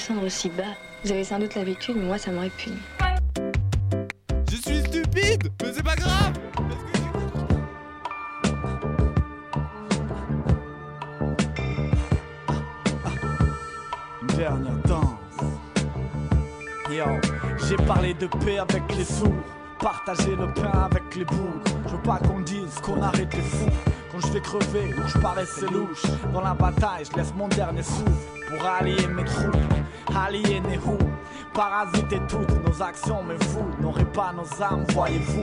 descendre aussi bas. Vous avez sans doute l'habitude, mais moi ça m'aurait répugne. Je suis stupide, mais c'est pas grave Une dernière danse. Yo, j'ai parlé de paix avec les sourds, partager le pain avec les bourgs. Je veux pas qu'on dise qu'on arrête les fous, quand je vais crever ou que je paraissais louche. Dans la bataille, je laisse mon dernier souffle pour allier mes troupes, aliéner où Parasiter toutes nos actions, mais vous n'aurez pas nos âmes, voyez-vous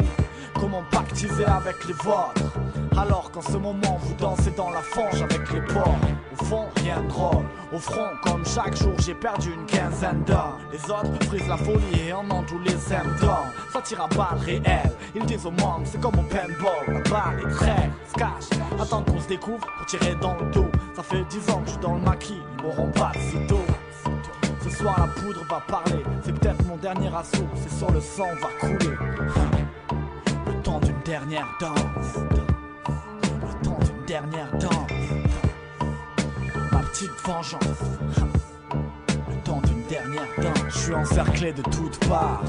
Comment pactiser avec les vôtres? Alors qu'en ce moment vous dansez dans la fange avec les porcs. Au fond, rien de drôle. Au front, comme chaque jour, j'ai perdu une quinzaine d'heures. Les autres brisent la folie et en ont tous les symptômes. Ça tire à balles réelles. Ils disent au monde, c'est comme au paintball. La balle est très se cache Attends qu'on se découvre pour tirer dans le dos. Ça fait dix ans que je suis dans le maquis. Ils m'auront pas de sitôt. Ce soir la poudre va parler, c'est peut-être mon dernier assaut, c'est sur le sang va couler. Le temps d'une dernière danse, dernière danse, ma petite vengeance. Dernière je suis encerclé de toutes parts.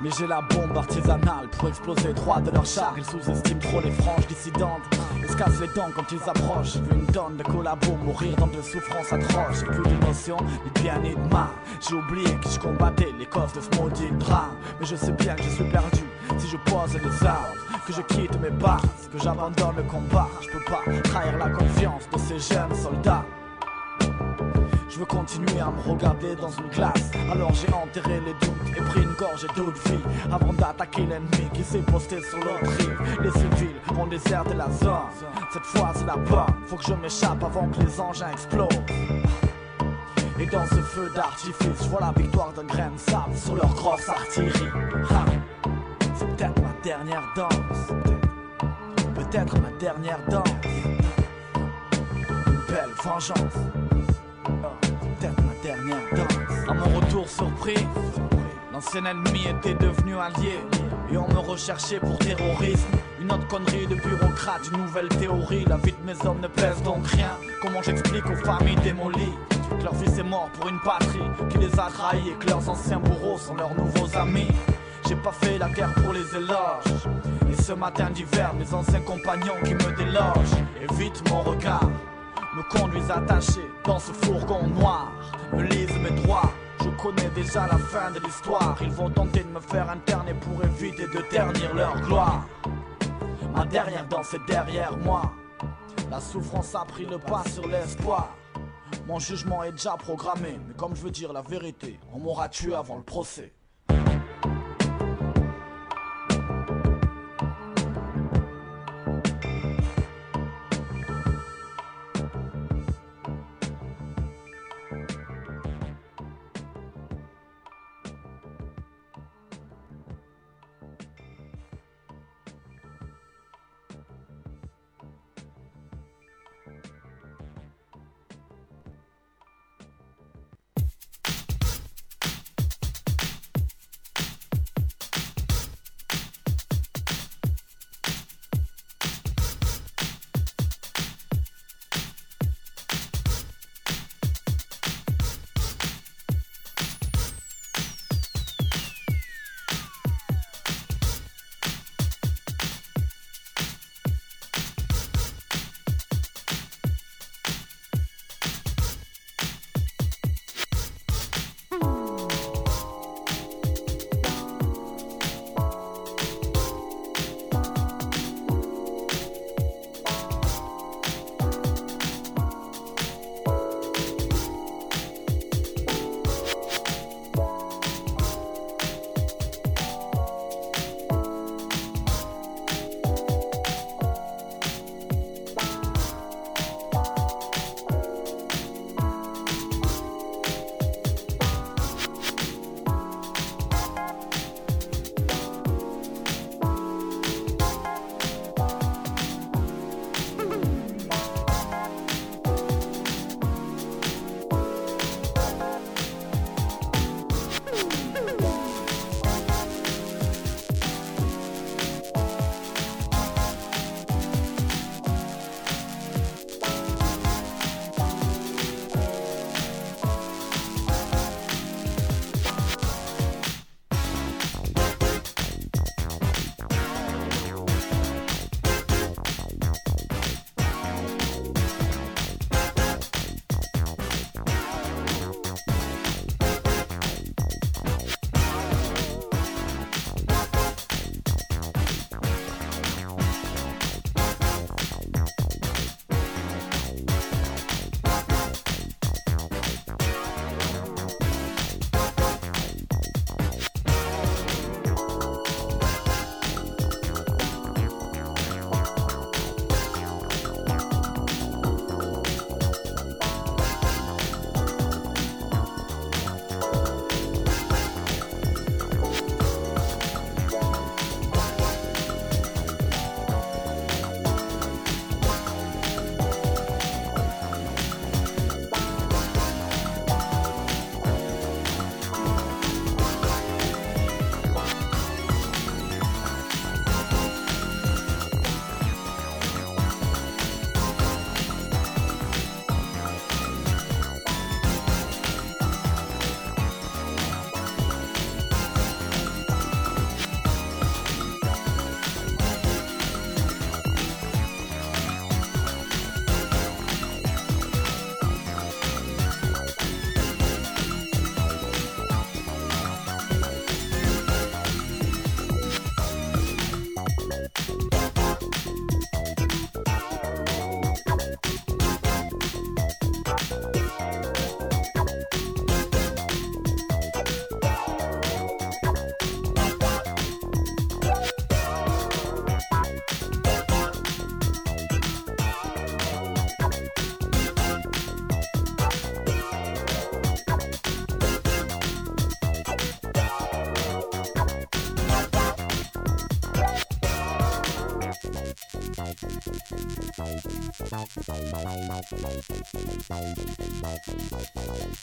Mais j'ai la bombe artisanale pour exploser droit de leur char. Ils sous-estiment trop les franges dissidentes. Ils se cassent les dents quand ils approchent. J'ai vu une tonne de collabos mourir dans de souffrances atroces. J'ai plus d'émotion, ni bien ni de mal. J'ai oublié que je combattais les causes de ce maudit drame. Mais je sais bien que je suis perdu si je pose les armes. Que je quitte mes bases, que j'abandonne le combat. Je peux pas trahir la confiance de ces jeunes soldats. Je veux continuer à me regarder dans une glace. Alors j'ai enterré les doutes et pris une gorgée d'eau de vie avant d'attaquer l'ennemi qui s'est posté sur l'autre rive. Les civils ont déserté la zone. Cette fois c'est la bonne. Faut que je m'échappe avant que les engins explosent. Et dans ce feu d'artifice, je vois la victoire d'un grain de sable sur leur grosse artillerie. C'est peut-être ma dernière danse. Peut-être ma dernière danse. Une belle vengeance. À mon retour surpris, l'ancien ennemi était devenu allié. Et on me recherchait pour terrorisme. Une autre connerie de bureaucrate, une nouvelle théorie. La vie de mes hommes ne pèse donc rien. Comment j'explique aux familles démolies que leur fils est mort pour une patrie qui les a trahis et que leurs anciens bourreaux sont leurs nouveaux amis? J'ai pas fait la guerre pour les éloges. Et ce matin d'hiver, mes anciens compagnons qui me délogent évitent mon regard, me conduisent attachés dans ce fourgon noir, me lisent mes droits. Je connais déjà la fin de l'histoire. Ils vont tenter de me faire interner pour éviter de ternir leur gloire. Ma dernière danse est derrière moi. La souffrance a pris le pas sur l'espoir. Mon jugement est déjà programmé, mais comme je veux dire la vérité, on m'aura tué avant le procès.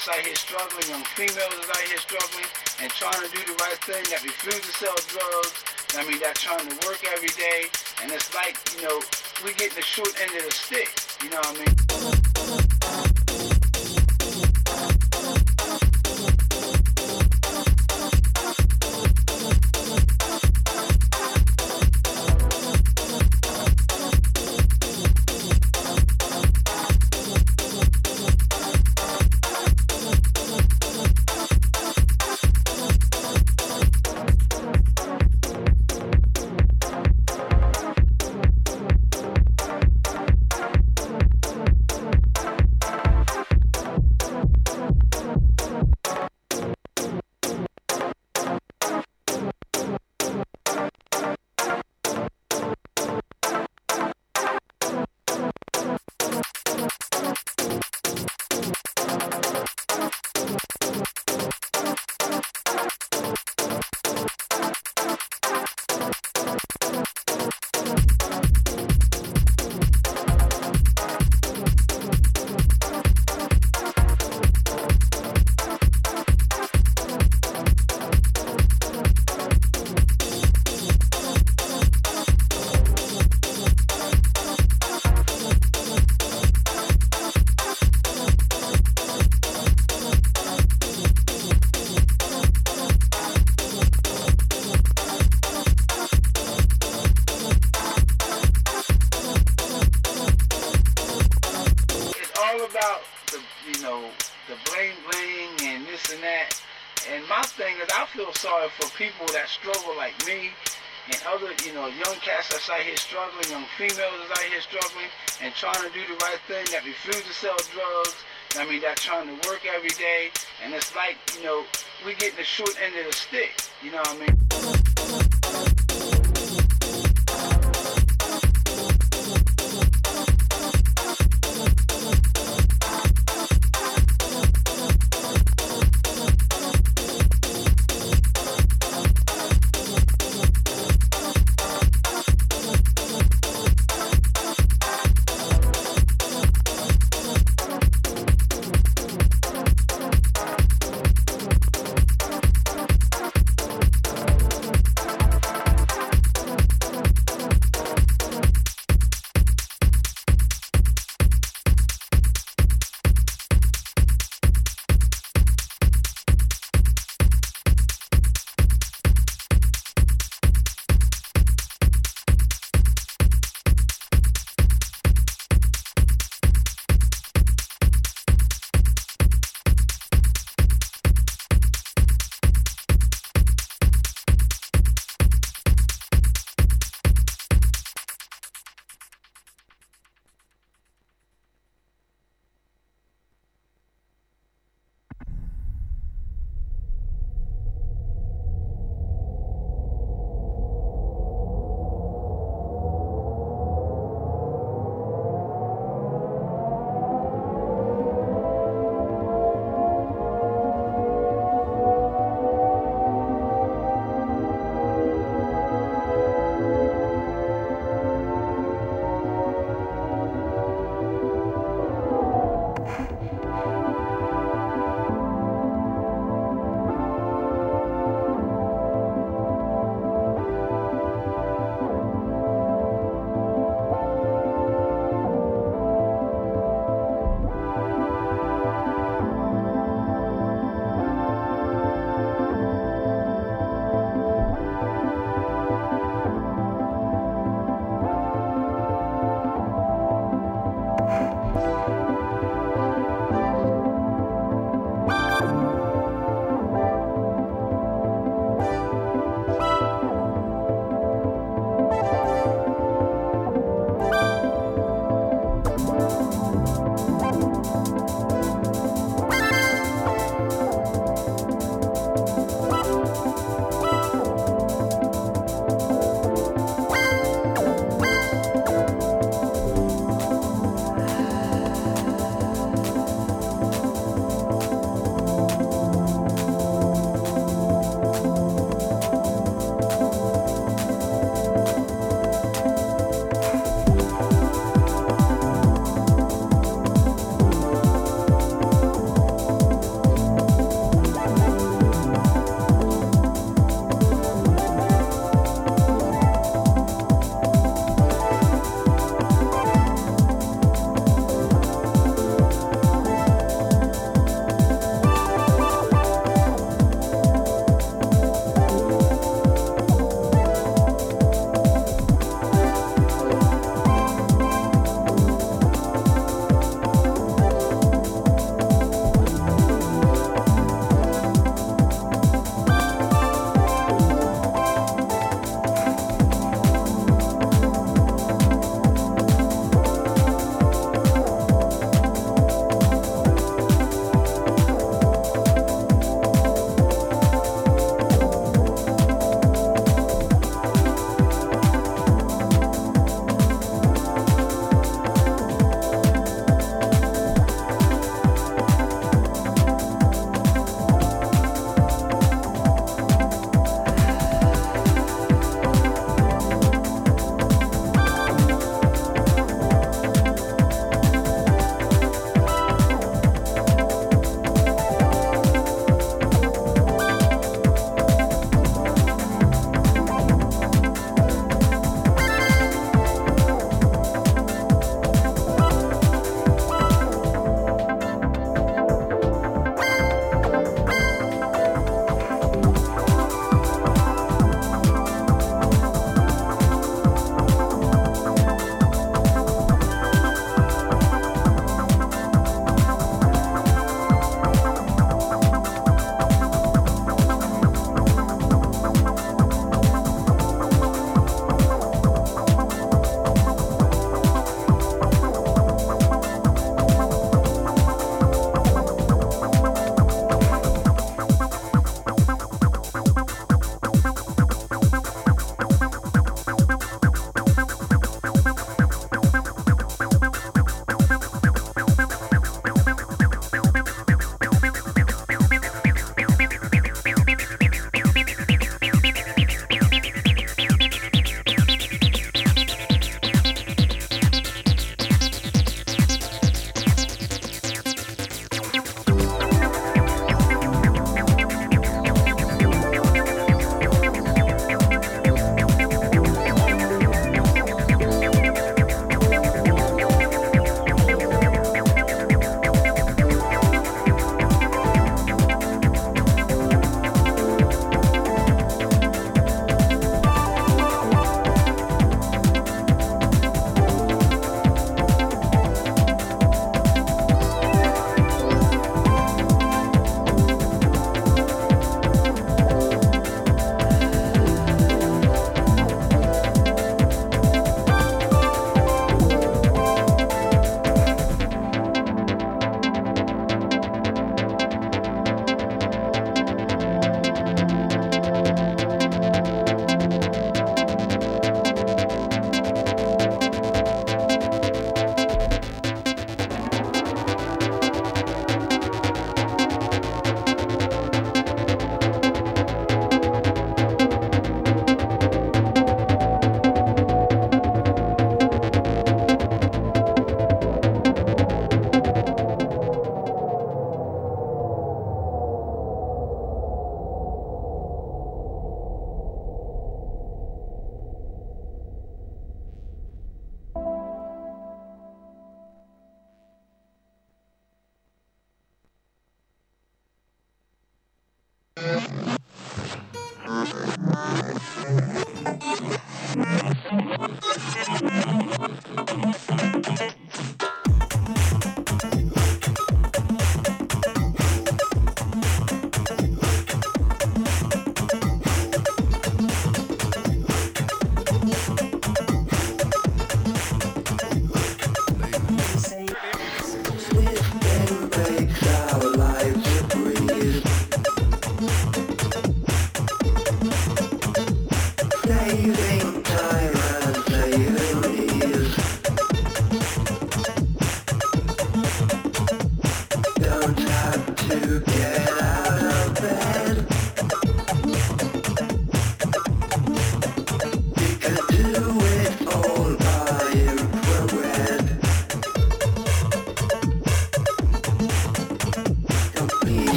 that's out here struggling, young females that's out here struggling and trying to do the right thing, that refuse to sell drugs, I mean, that trying to work every day, and it's like, you know, we getting the short end of the stick, you know what I mean? All about the you know the bling bling and this and that. And my thing is, I feel sorry for people that struggle like me and other you know young cats that's out here struggling, young females that's out here struggling and trying to do the right thing, that refuse to sell drugs. I mean, that trying to work every day, and it's like you know we getting the short end of the stick. You know what I mean?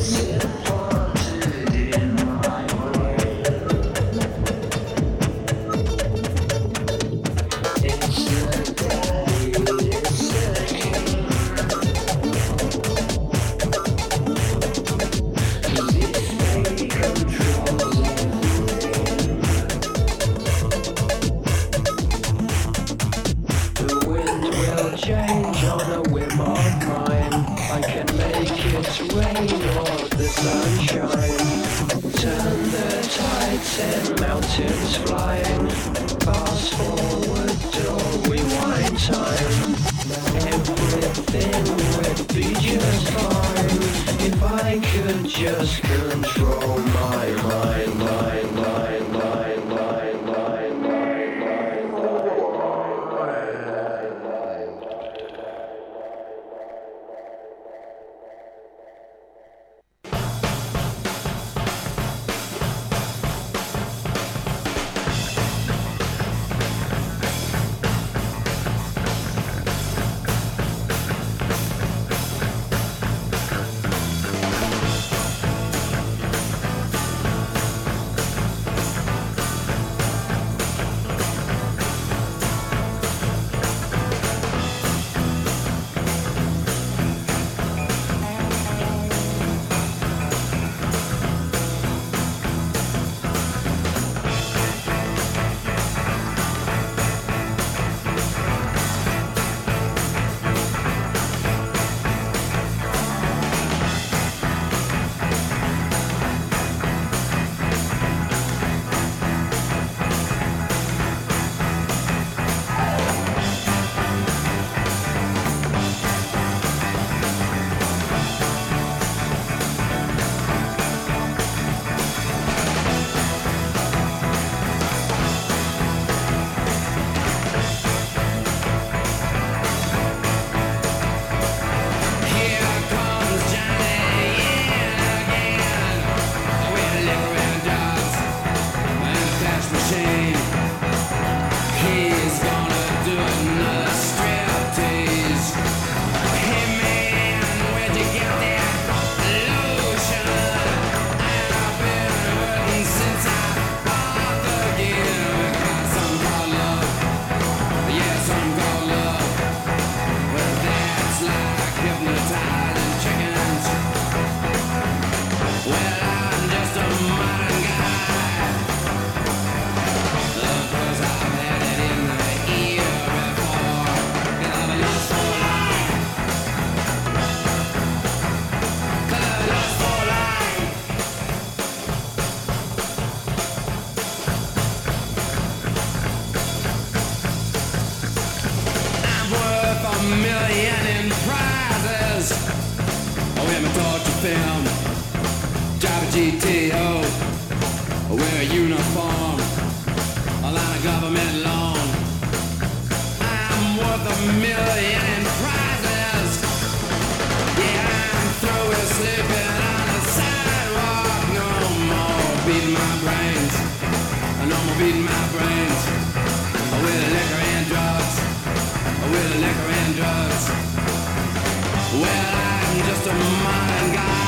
Yes. of mind. God.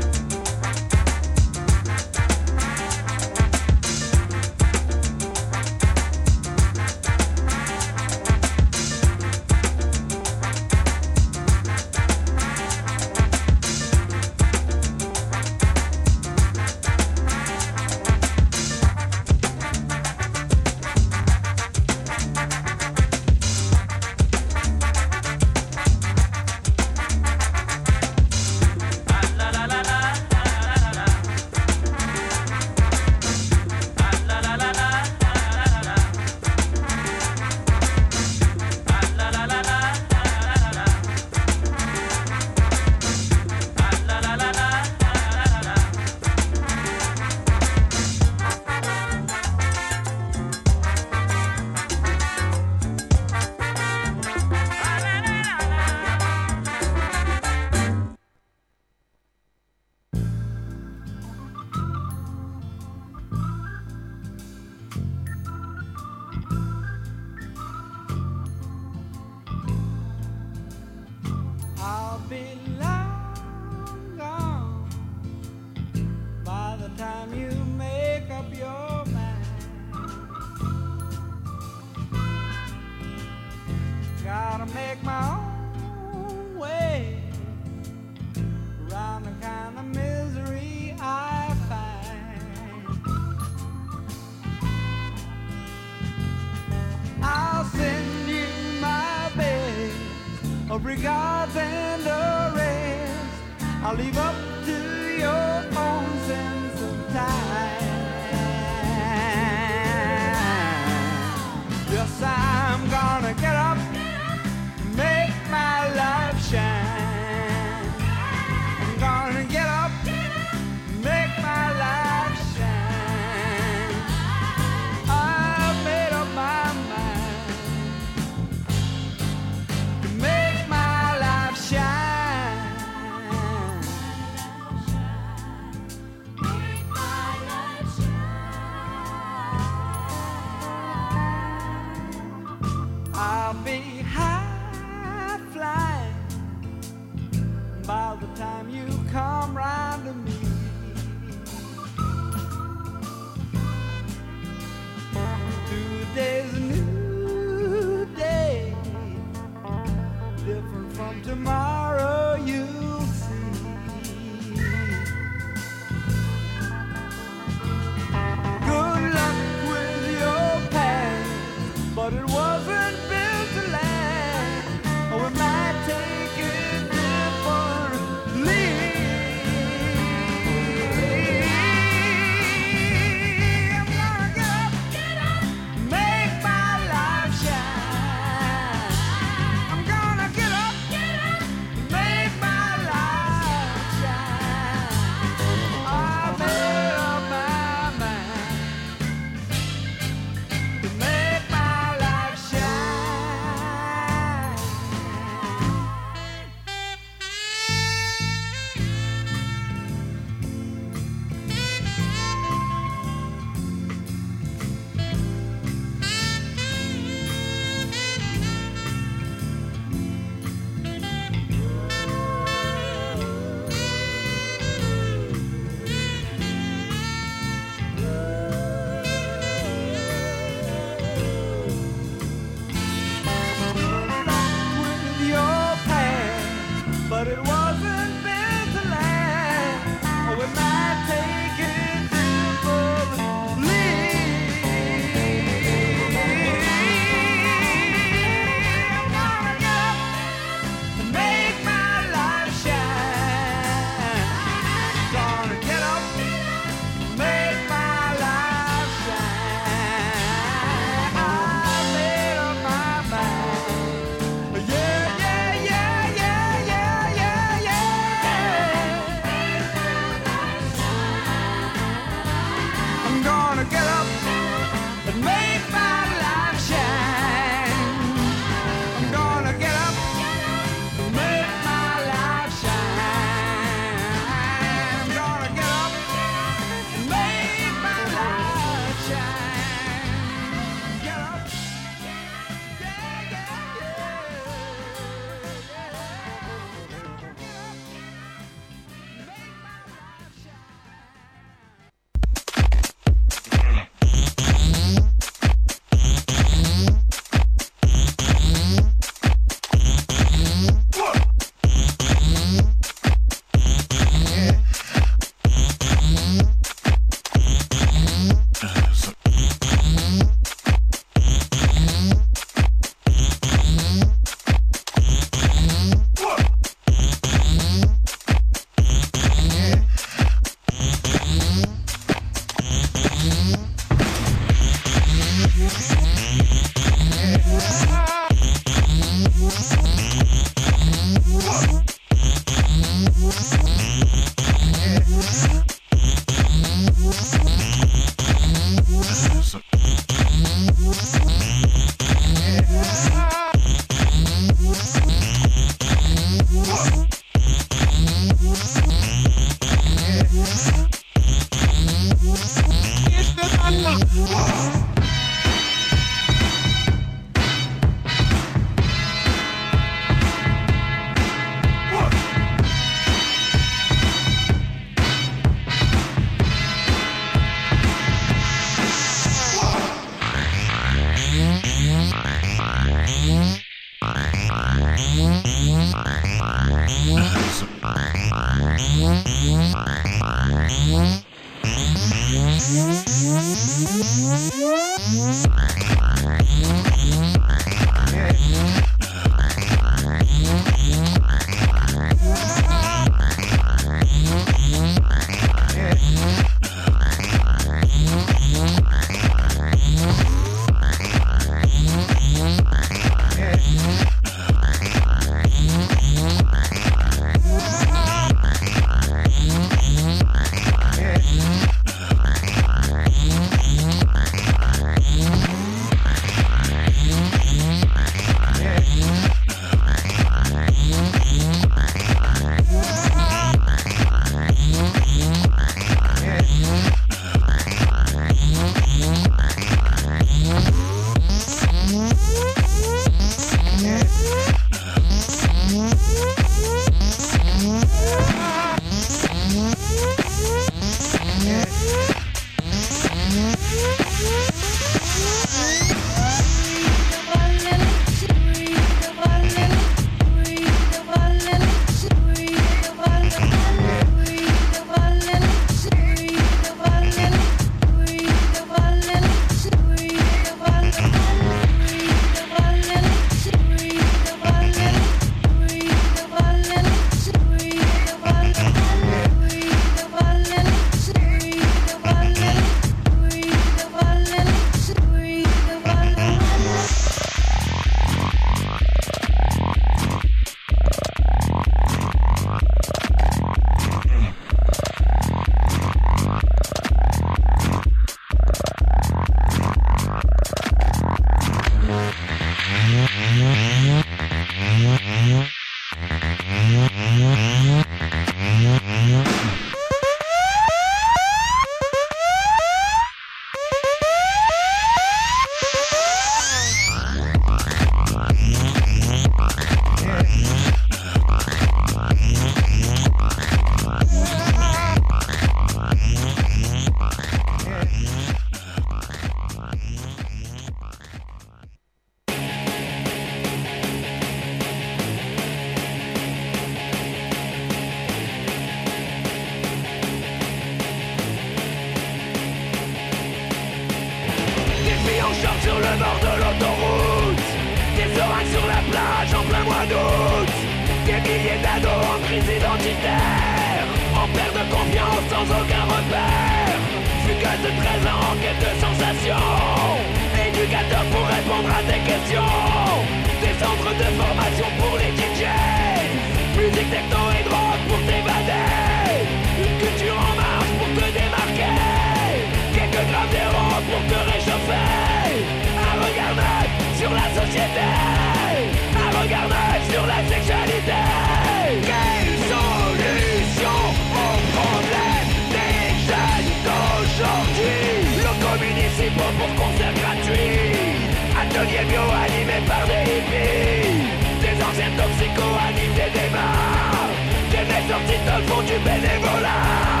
Des hippies. Des anciens toxicos animent des débats Des mecs sortis dans le fond du bénévolat.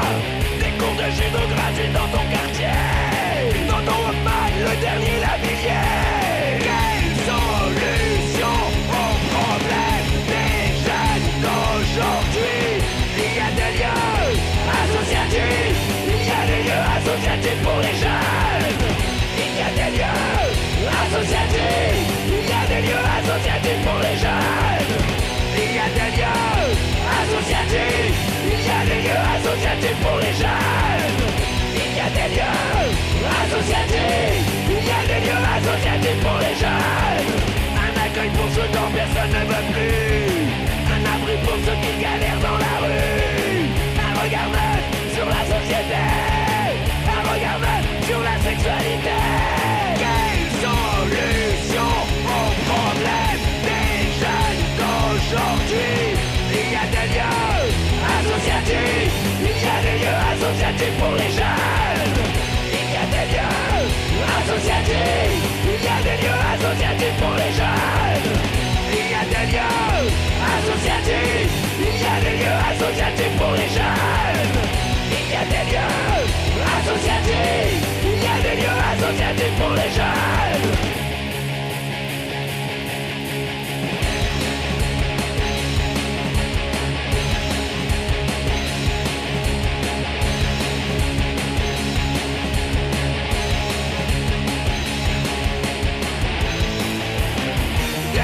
Des cours de judo gratuits dans ton quartier. Dans ton Walkman, le dernier lavillier Quelle solution au problème des jeunes d'aujourd'hui. Il y a des lieux associatifs. Il y a des lieux associatifs pour les jeunes. Il y a des lieux associatifs. associatif pour les jeunes. Il y a des lieux associatifs, il y a des lieux associatifs pour les jeunes. Un accueil pour ceux dont personne ne veut plus, un abri pour ceux qui galèrent dans la rue. Un regard neuf sur la société, un regard neuf sur la sexualité. Quelle solution au problème des jeunes d'aujourd'hui? Il y a des lieux associatifs. Associatif pour les jeunes. Il y a des lieux associatifs. Il y a des lieux associatifs pour les jeunes. Il y a des lieux associatifs. Il y a des lieux associatifs pour les jeunes. Il y a des lieux associatifs. Il y a des lieux associatifs pour les jeunes.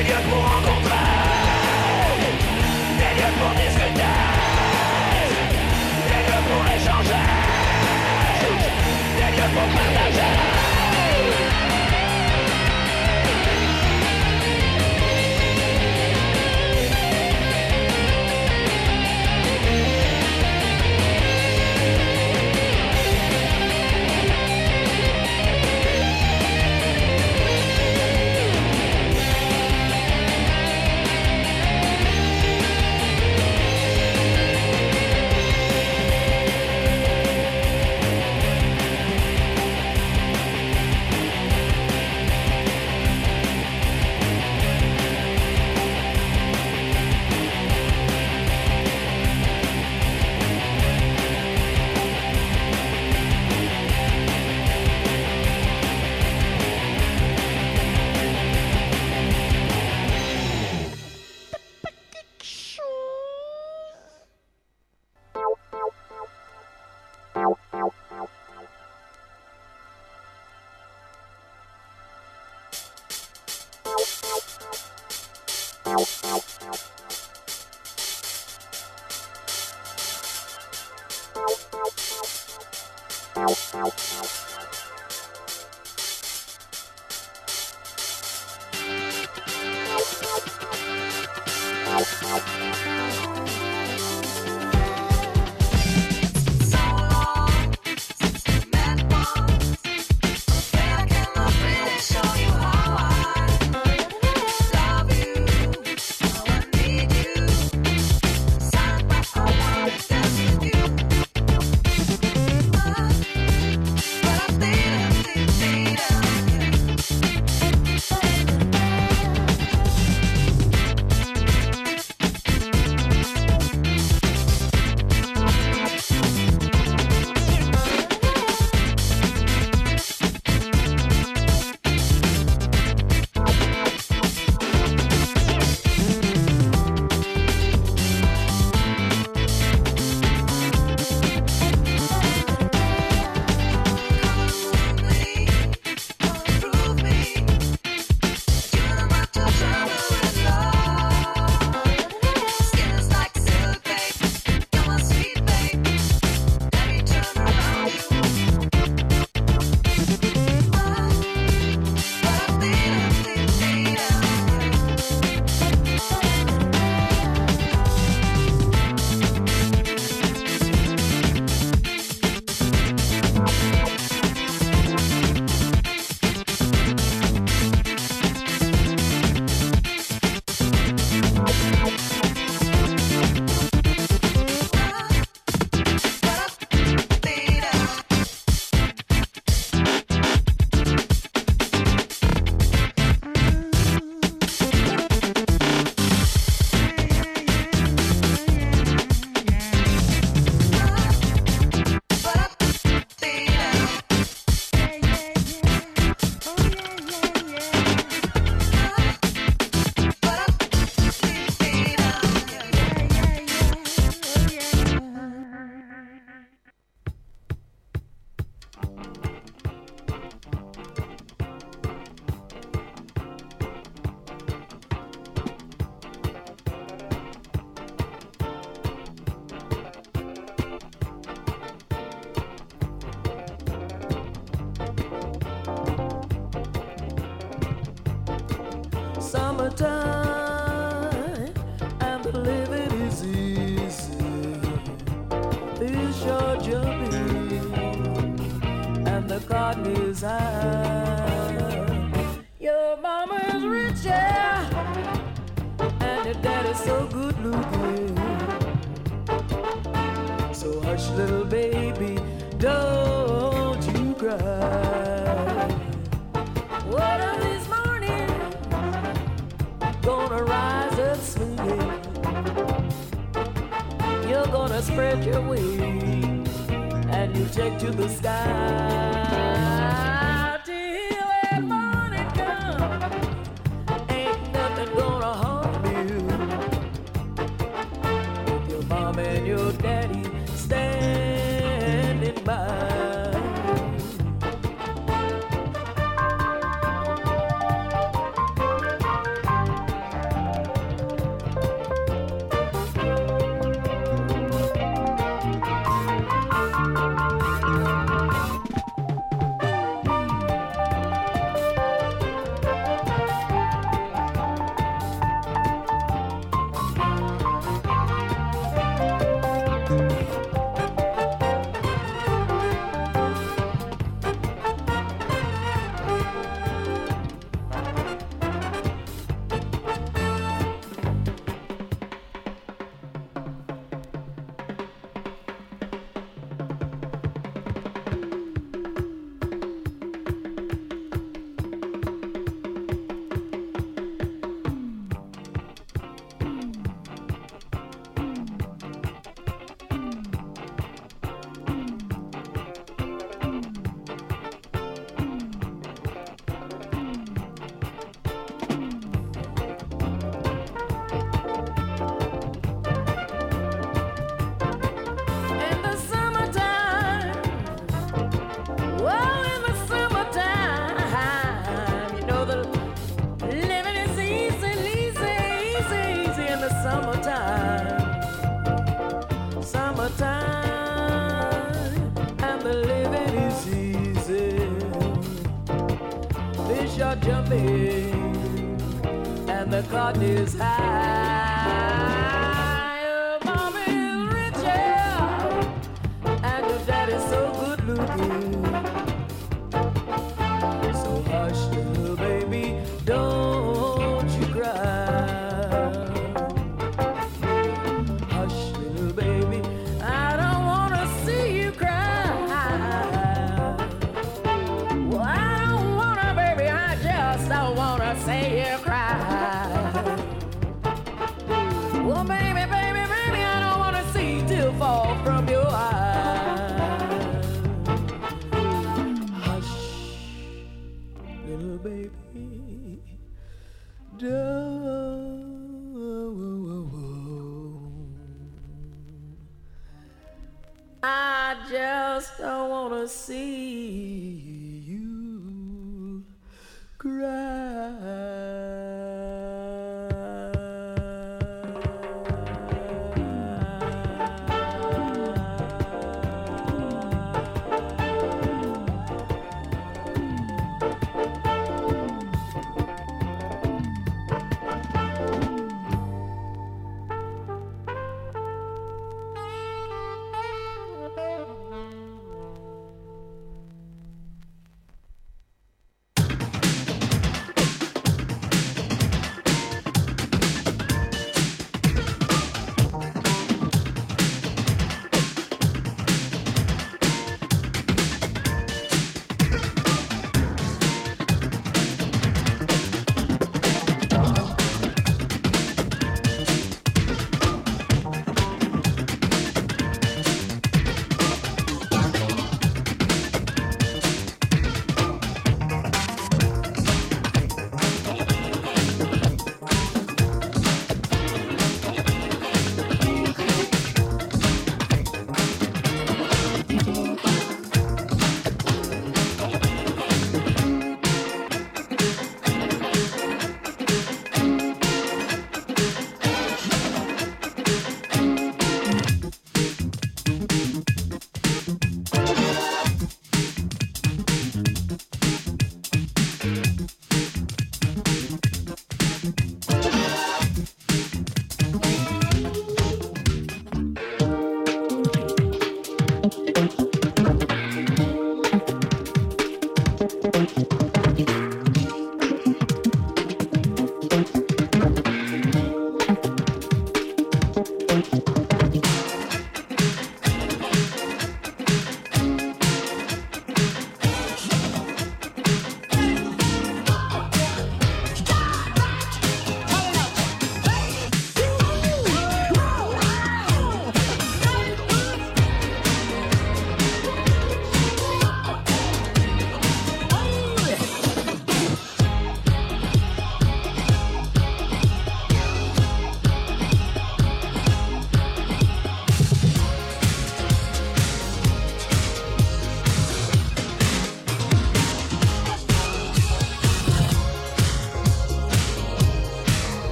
Des lieux pour rencontrer, des lieux pour discuter, des lieux pour échanger, des lieux pour partager.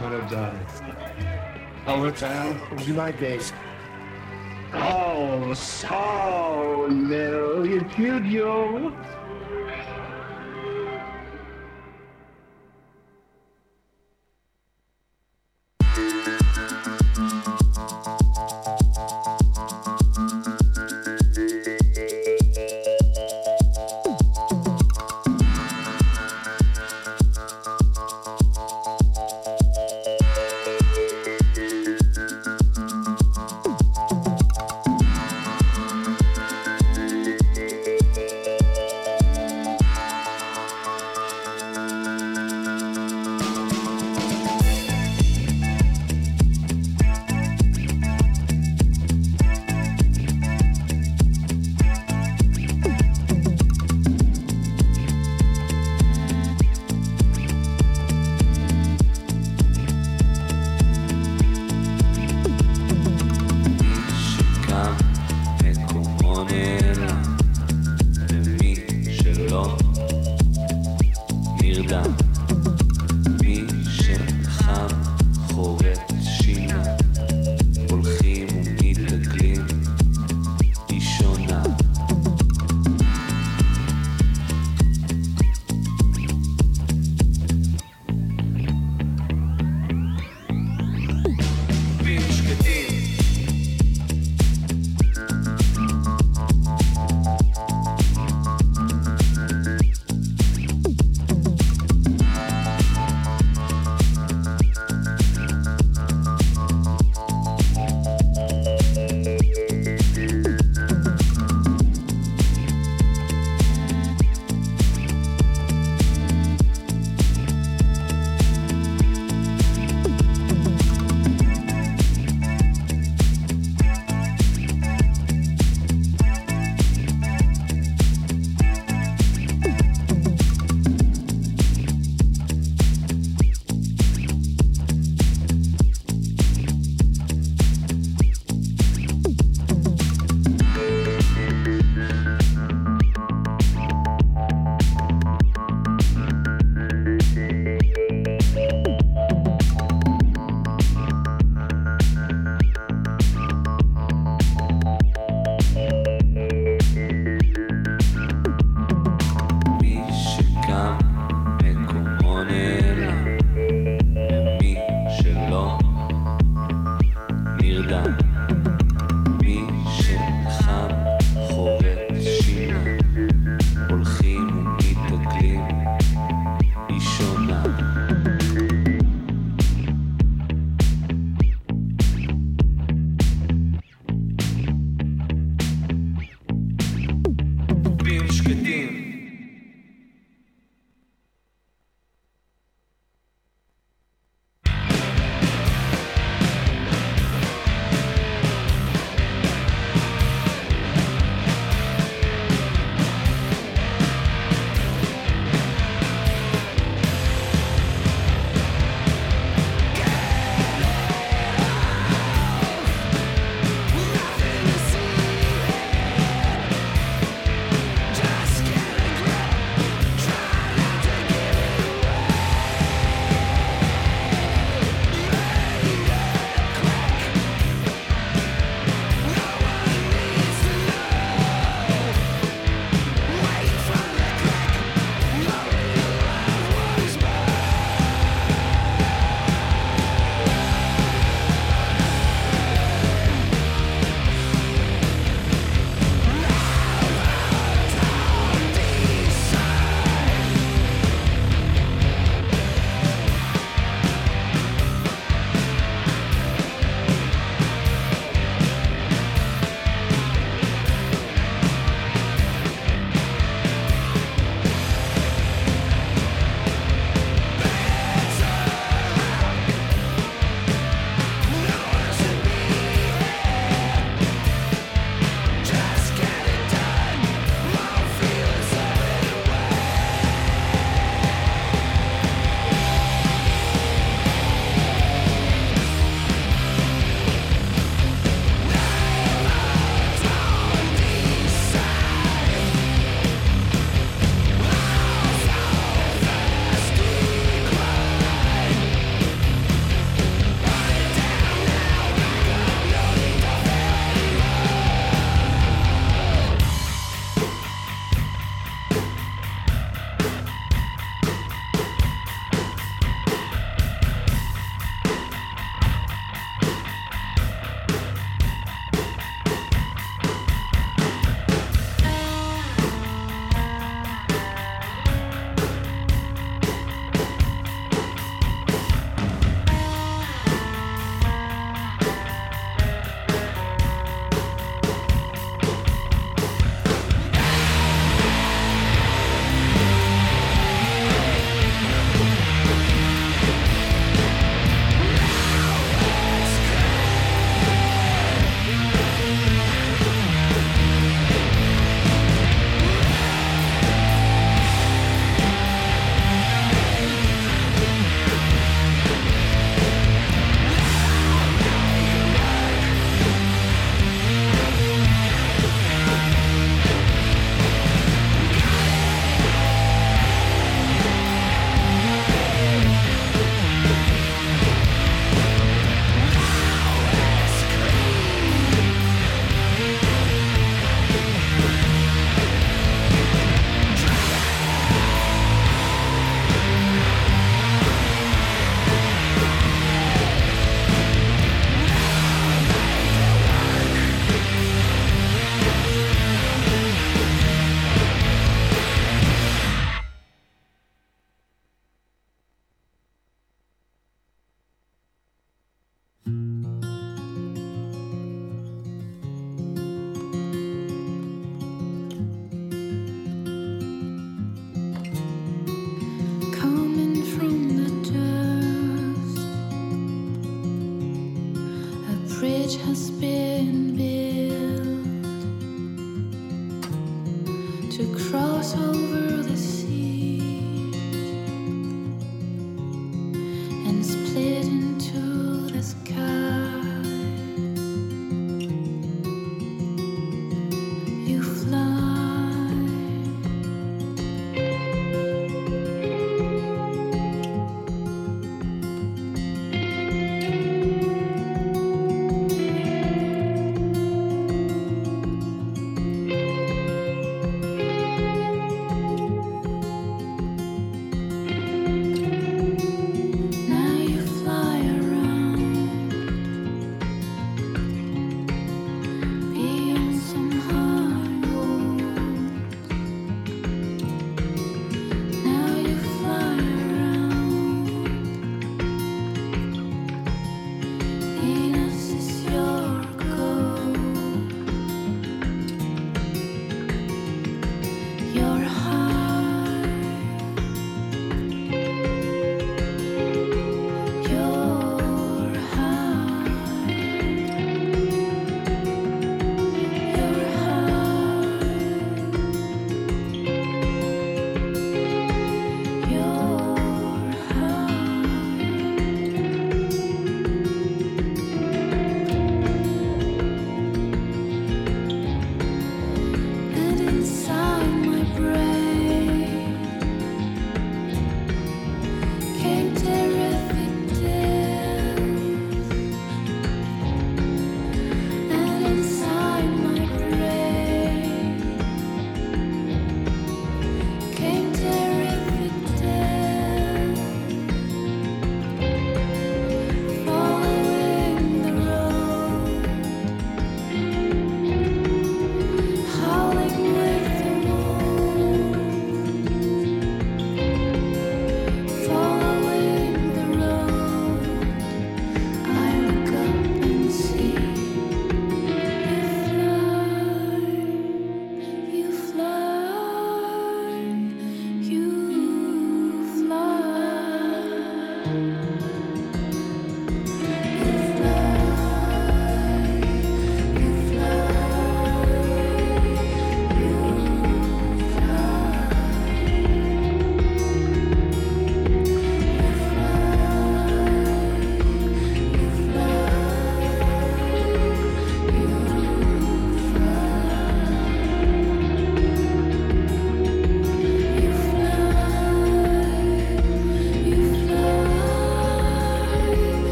what I've done. Overtown was my base. Oh, so little you, you.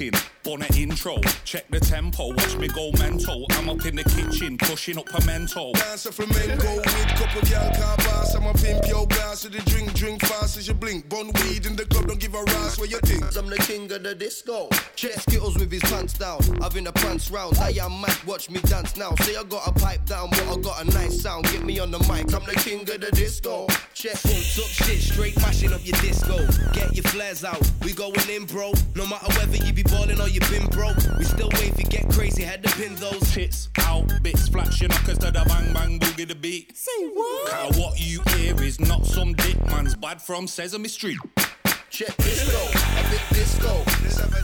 Go straight bonnet intro, check the tempo, watch me go mental. I'm up in the kitchen, pushing up a mental. Dance a flamenco with couple gal car pass. I'm a pimp yo glass with the drink, drink fast as you blink. Bun weed in the club, don't give a ras what you think. I'm the king of the disco. Check Skittles with his pants down, having a prance round. I am mad, watch me dance now. Say I got a pipe down, but I got a nice sound. Get me on the mic, I'm the king of the disco. Check Full up shit, straight mashing up your disco. Get your flares out, we going in, bro. No matter whether you be ballin' or you been broke, we still wait for get crazy, head to pin those. Tits out, bits flash your knockers to the bang bang boogie the beat. Say what? Car, what you hear is not some dick man's bad from Sesame Street. Check disco, a bit disco,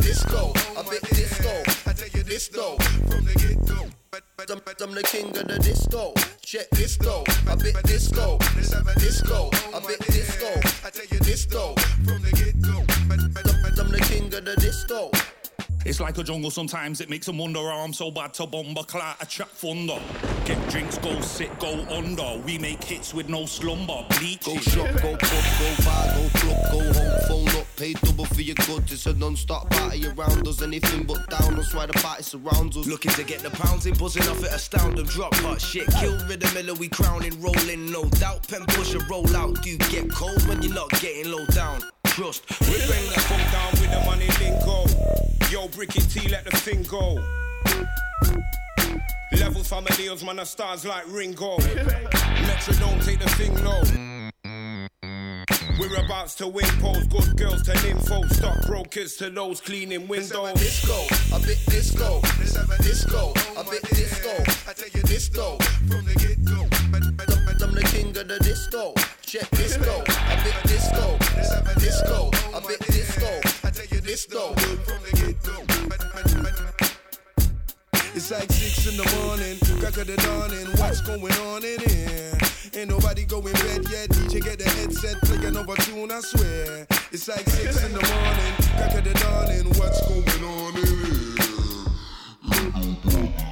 disco, a bit disco. I tell you this though, from the get go. I'm, I'm the king of the disco. Check disco, a bit disco, disco, a bit disco. I tell you this though, from the get go. I'm the king of the disco. It's like a jungle sometimes, it makes them wonder how I'm so bad to bomb a clat a trap thunder. Get drinks, go sit, go under. We make hits with no slumber. Bleach Go shop, go pub, go bar, go club, go home, phone up, pay double for your goods. It's a non-stop party around us, anything but down. That's why the party surrounds us. Looking to get the pounds in, buzzing off it, astound them, drop hot shit. Kill rhythm, miller, we crowning, rolling, no doubt. Pen pusher, roll out, do get cold when you're not getting low down. Trust, We bring that funk down with the money lingo. Yo, Bricky T, let the thing go. Levels familiars, man, are stars like Ringo. Metronome, take the thing low. We're about to win polls, good girls to info, stockbrokers to those cleaning windows. Disco, a bit disco, disco, a bit disco. I tell you this though, From the get go. I'm the king of the disco. Check disco, a bit disco, disco, a bit disco. I tell you This though, from It's like six in the morning, crack of the dawning. What's going on in here? Ain't nobody going bed yet. DJ get the headset, play another tune, I swear. It's like six in the morning, crack of the dawning. What's going on in here?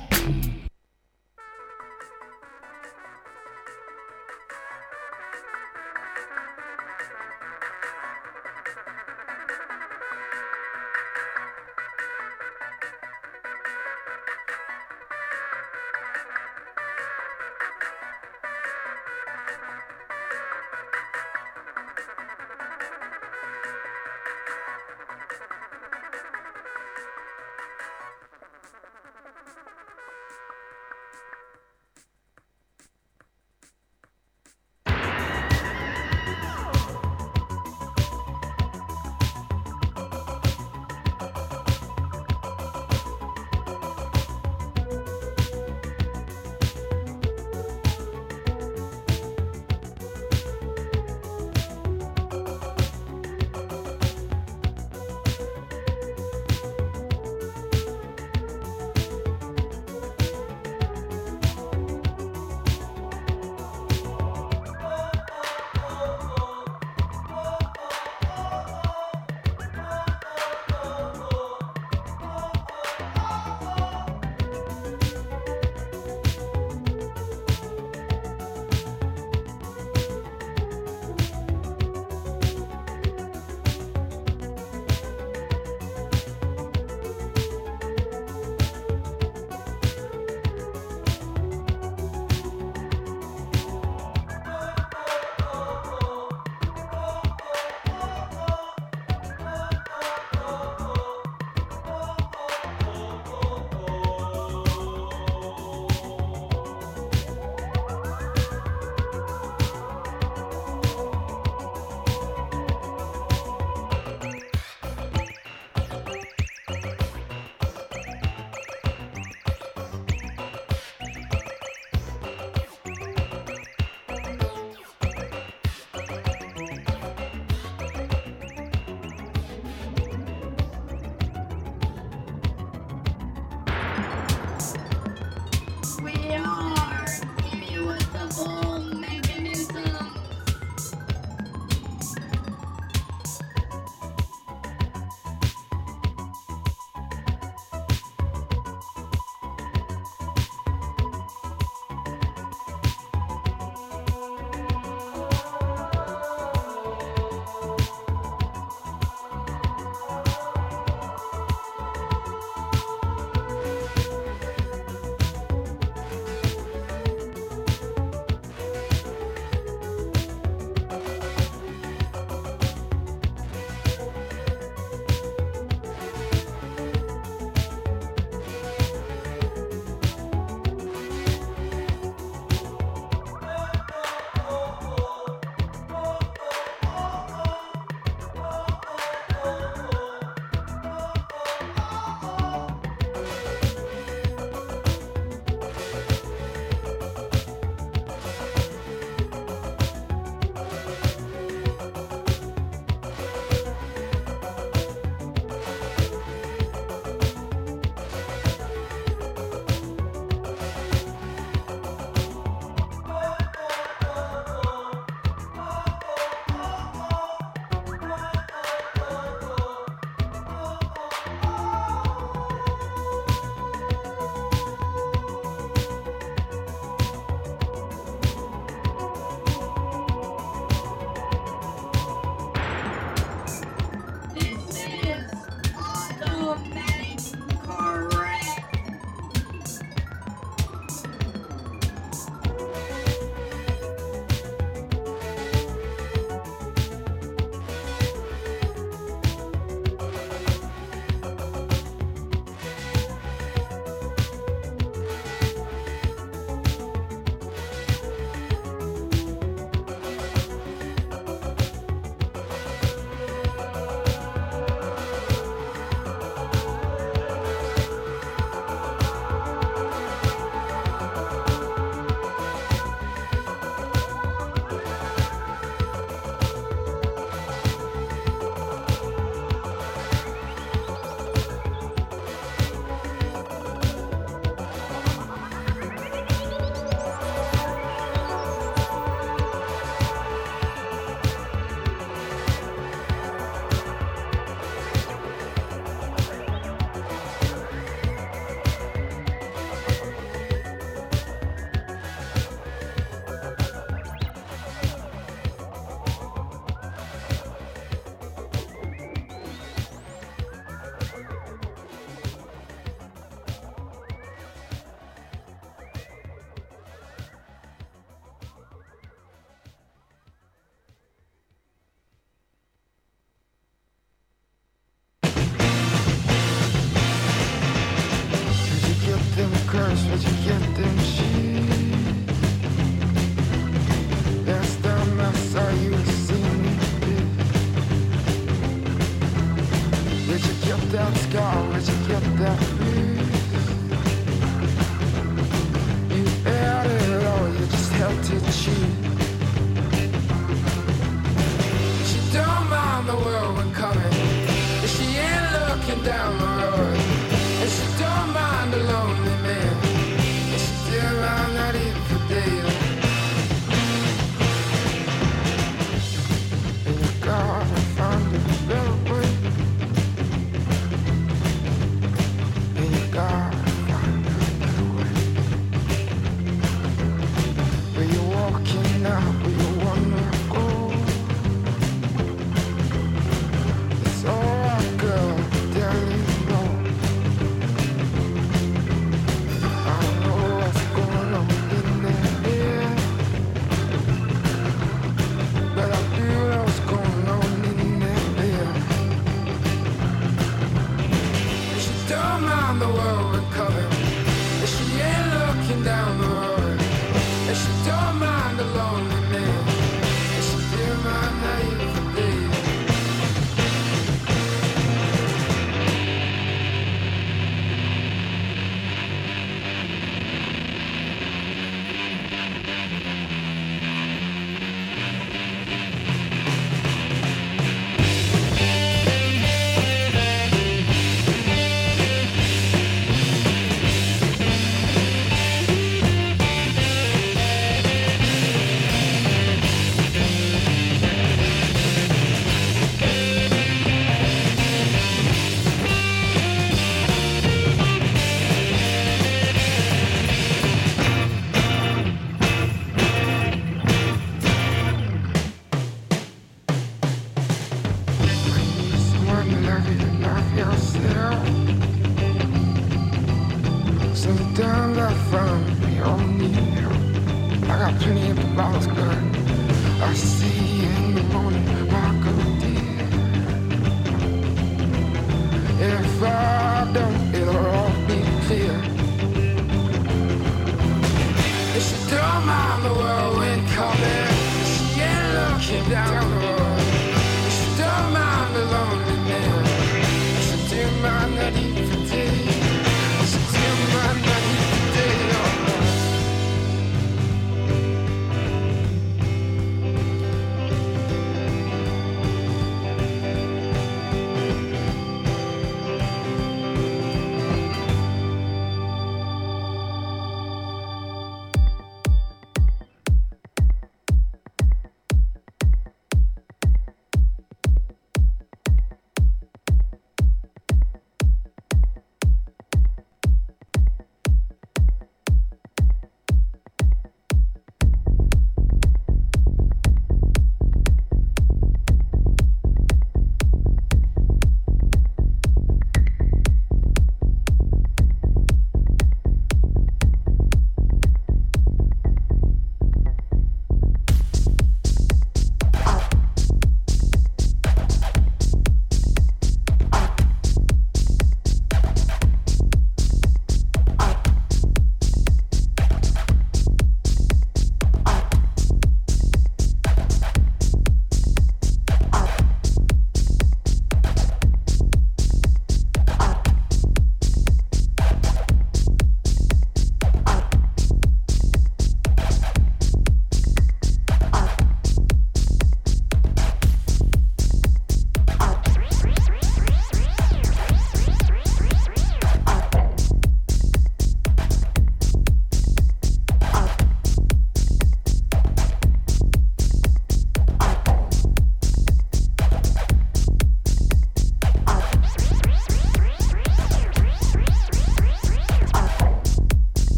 Vamos, cara.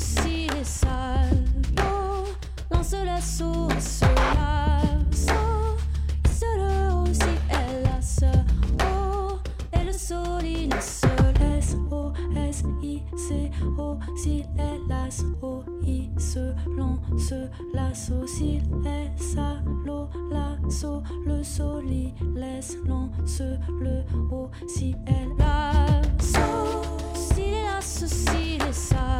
ceci est sale. Oh, lance la source là. So, solo aussi elle la sœur. Oh, et le sol il se laisse. O S I C O si elle lasse. O I se lance la s'il est salo la so le sol il laisse lance le O si elle lasse. Si elle si elle lasse.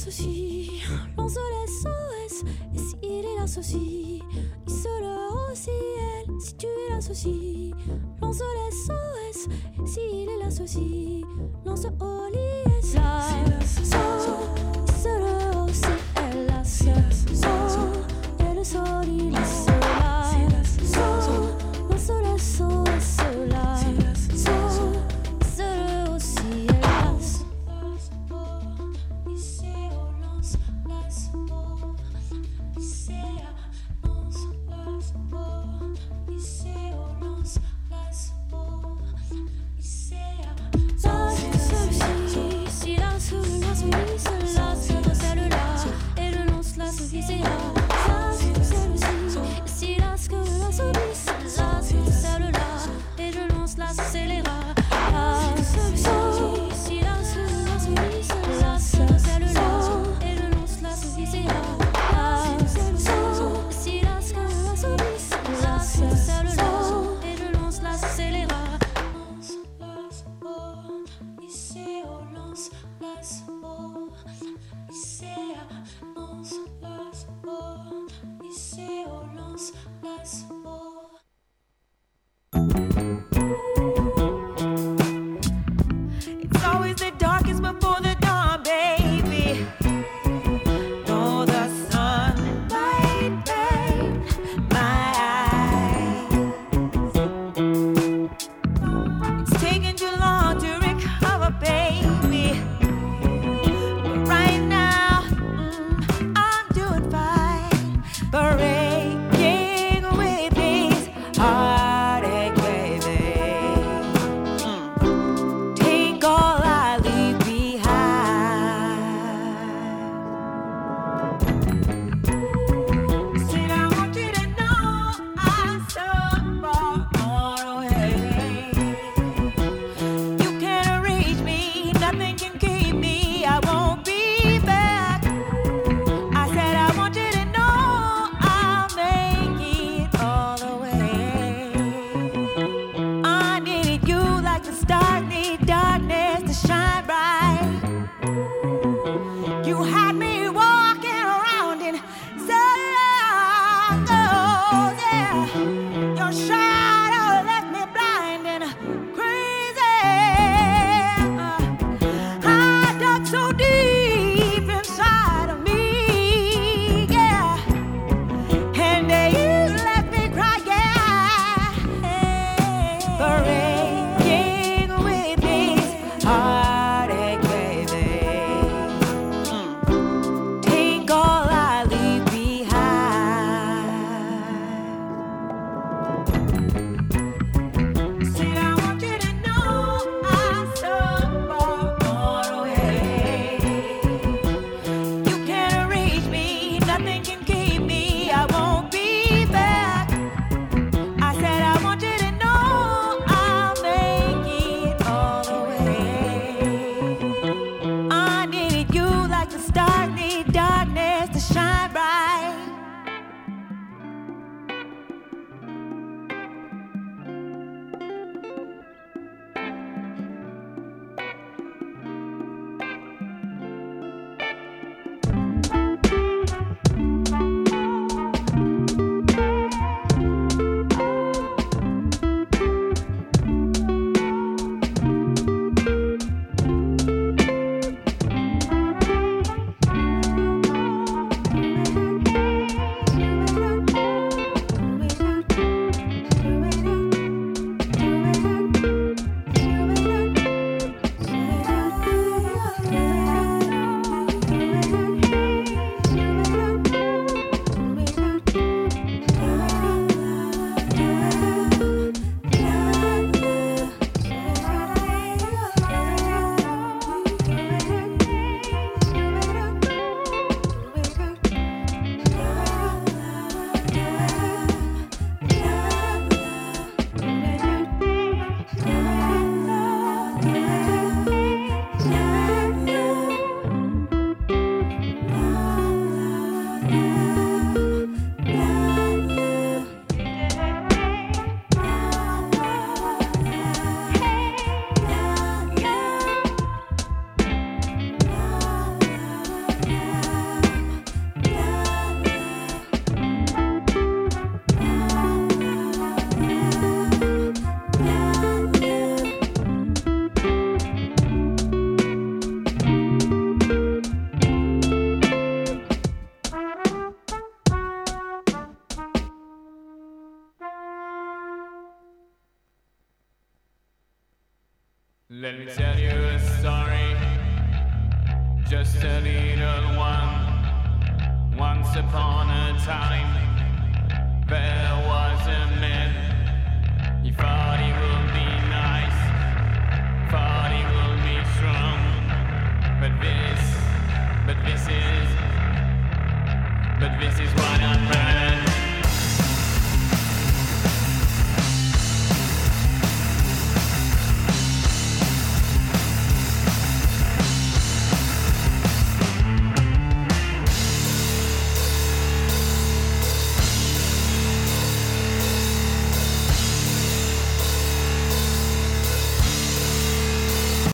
souci, lance SOS. Et s'il est là souci, il se le ciel. Si tu es là souci, lance SOS. S'il est là souci, lance l'IS. La SOS, il se le au ciel. La SOS, et le sol,